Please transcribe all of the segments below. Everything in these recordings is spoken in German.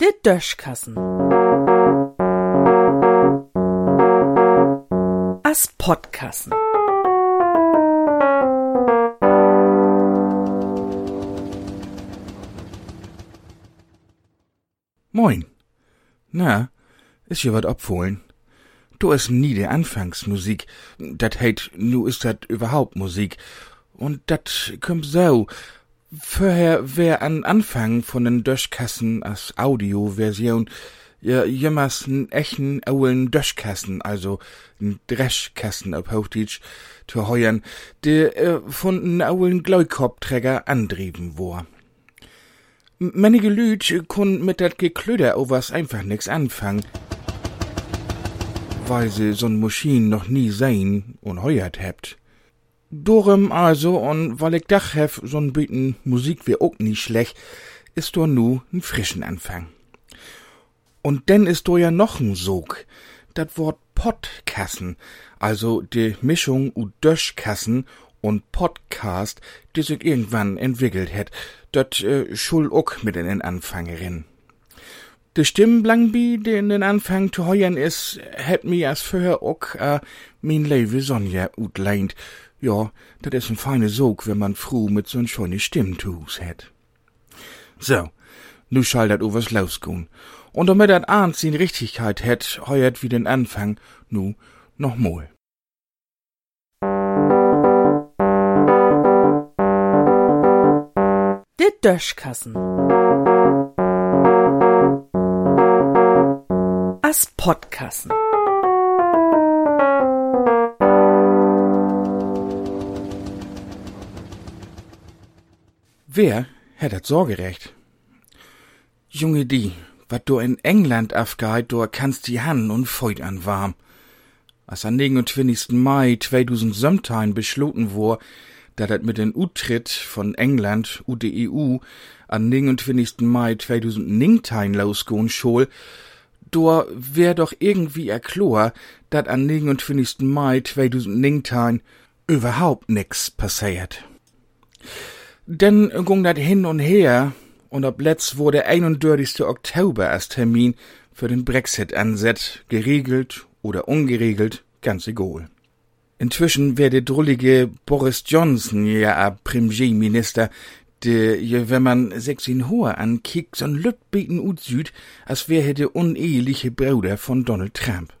Der Döschkassen. As Podkassen. Moin. Na, ist hier wat abholen? Du ist nie die Anfangsmusik. Dat heit, nu ist dat überhaupt Musik. Und dat kommt so. Vorher wär an Anfang von den Döschkassen als Audioversion ja jemals n echten aulen Döschkassen, also n Dreschkassen auf Hochdeutsch, zu heuern, der äh, von n aulen Gläukopträger andrieben war. Manige Lüd kun mit dat Geklöder was einfach nix anfangen, weil sie so'n Maschinen noch nie sehen und heuert hebt. Dorem also, und weil ich dach hef so'n Bieten Musik wie auch nie schlecht, ist do nu n frischen Anfang. Und denn ist do ja noch n Sog, dat Wort Podkassen, also die Mischung u Döschkassen und Podcast, die sich irgendwann entwickelt het, dat äh, schul ook mit in den Anfangerin. De Stimmenblangbi, die in den Anfang zu heuern is, het mi as vorher ook äh, min Lewe Sonja utleint. Ja, dat is ein feine Sog, wenn man froh mit so'n schöne Stimm zu Hus het. So, nu schall dat overs losgehen. Und damit dat ahnt sin Richtigkeit het, heuert wie den Anfang, nu noch mal. Der Döschkassen. As Podkassen. Wer hat dat Sorgerecht? Junge die, wat du in England afgeit, du kannst die Hand und feut an warm. Als am 29. Mai 2017 beschloten war, dat dat mit den Utritt von England u de EU am 29. Mai 2019 losgehen schol, do wär doch irgendwie erklor, dat am 29. Mai 2019 überhaupt nix passiert. Denn ging dat hin und her, und ob letzt wurde der 31. Oktober als Termin für den Brexit ansetzt, geregelt oder ungeregelt, ganz egal. Inzwischen wär der drullige Boris Johnson ja a Premierminister, de, je, wenn man sechs in hoher ankickt, so'n Lüttbeten ut Süd, als wär er der uneheliche Bruder von Donald Trump.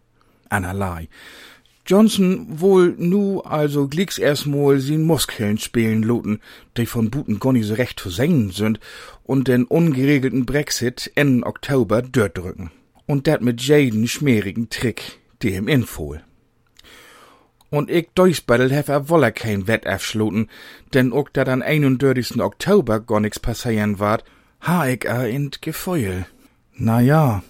Einerlei. Johnson wohl nu also glicks erstmal sin Muskeln spielen loten, die von Buten nicht so recht zu singen sind, und den ungeregelten Brexit Ende Oktober dort drücken. Und dat mit jeden schmierigen Trick, die ihm infohl. Und ich durchspaddelt hef er wolle kein Wett afschloten, denn ook dat an 31. Oktober gar nix passieren ward, ha ich er in Gefeul. Na ja,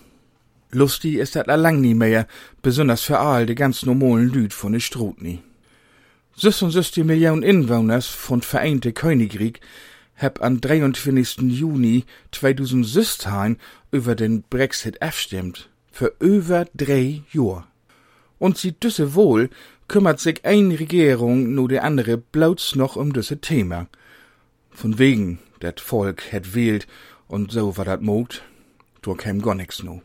lustig ist dat lang nie mehr, besonders für all die ganz normalen Lüd von de Strutni. 66 Millionen Inwoners von Vereinte Königreich heb an 23. Juni 2016 über den Brexit abstimmt. Für über drei Jahr. Und sie düsse wohl, kümmert sich ein Regierung nur die andere blauts noch um düsse Thema. Von wegen, dat Volk het wählt und so war dat mogt, do käm gar nix no.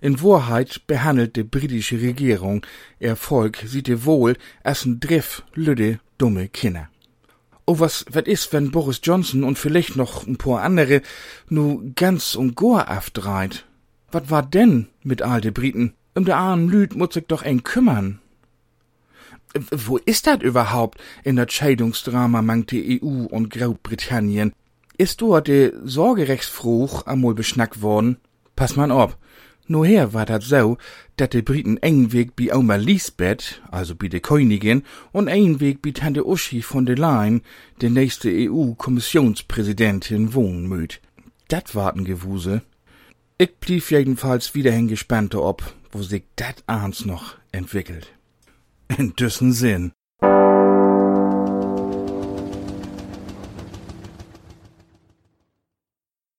In Wahrheit behandelt die britische Regierung ihr Volk sieht ihr wohl als Driff lüde, dumme Kinder. Oh, was, wat is, wenn Boris Johnson und vielleicht noch ein paar andere nu ganz und gar afdreit? Wat war denn mit all de Briten? Um de armen Lüd muss sich doch ein kümmern. Wo ist dat überhaupt in der Scheidungsdrama mang die EU und Großbritannien? Ist dort de Sorgerechtsfruch amol beschnackt worden? Pass man ob. Nur her war dat so, dat de Briten eng Weg bi Oma Lisbeth, also bi de Königin, und ein Weg bi Tante Uschi von de Leyen, de nächste EU-Kommissionspräsidentin, wohnen möt. Dat warten Gewuse. Ich blieb jedenfalls wieder gespannt ob, wo sich dat abends noch entwickelt. In düssen Sinn.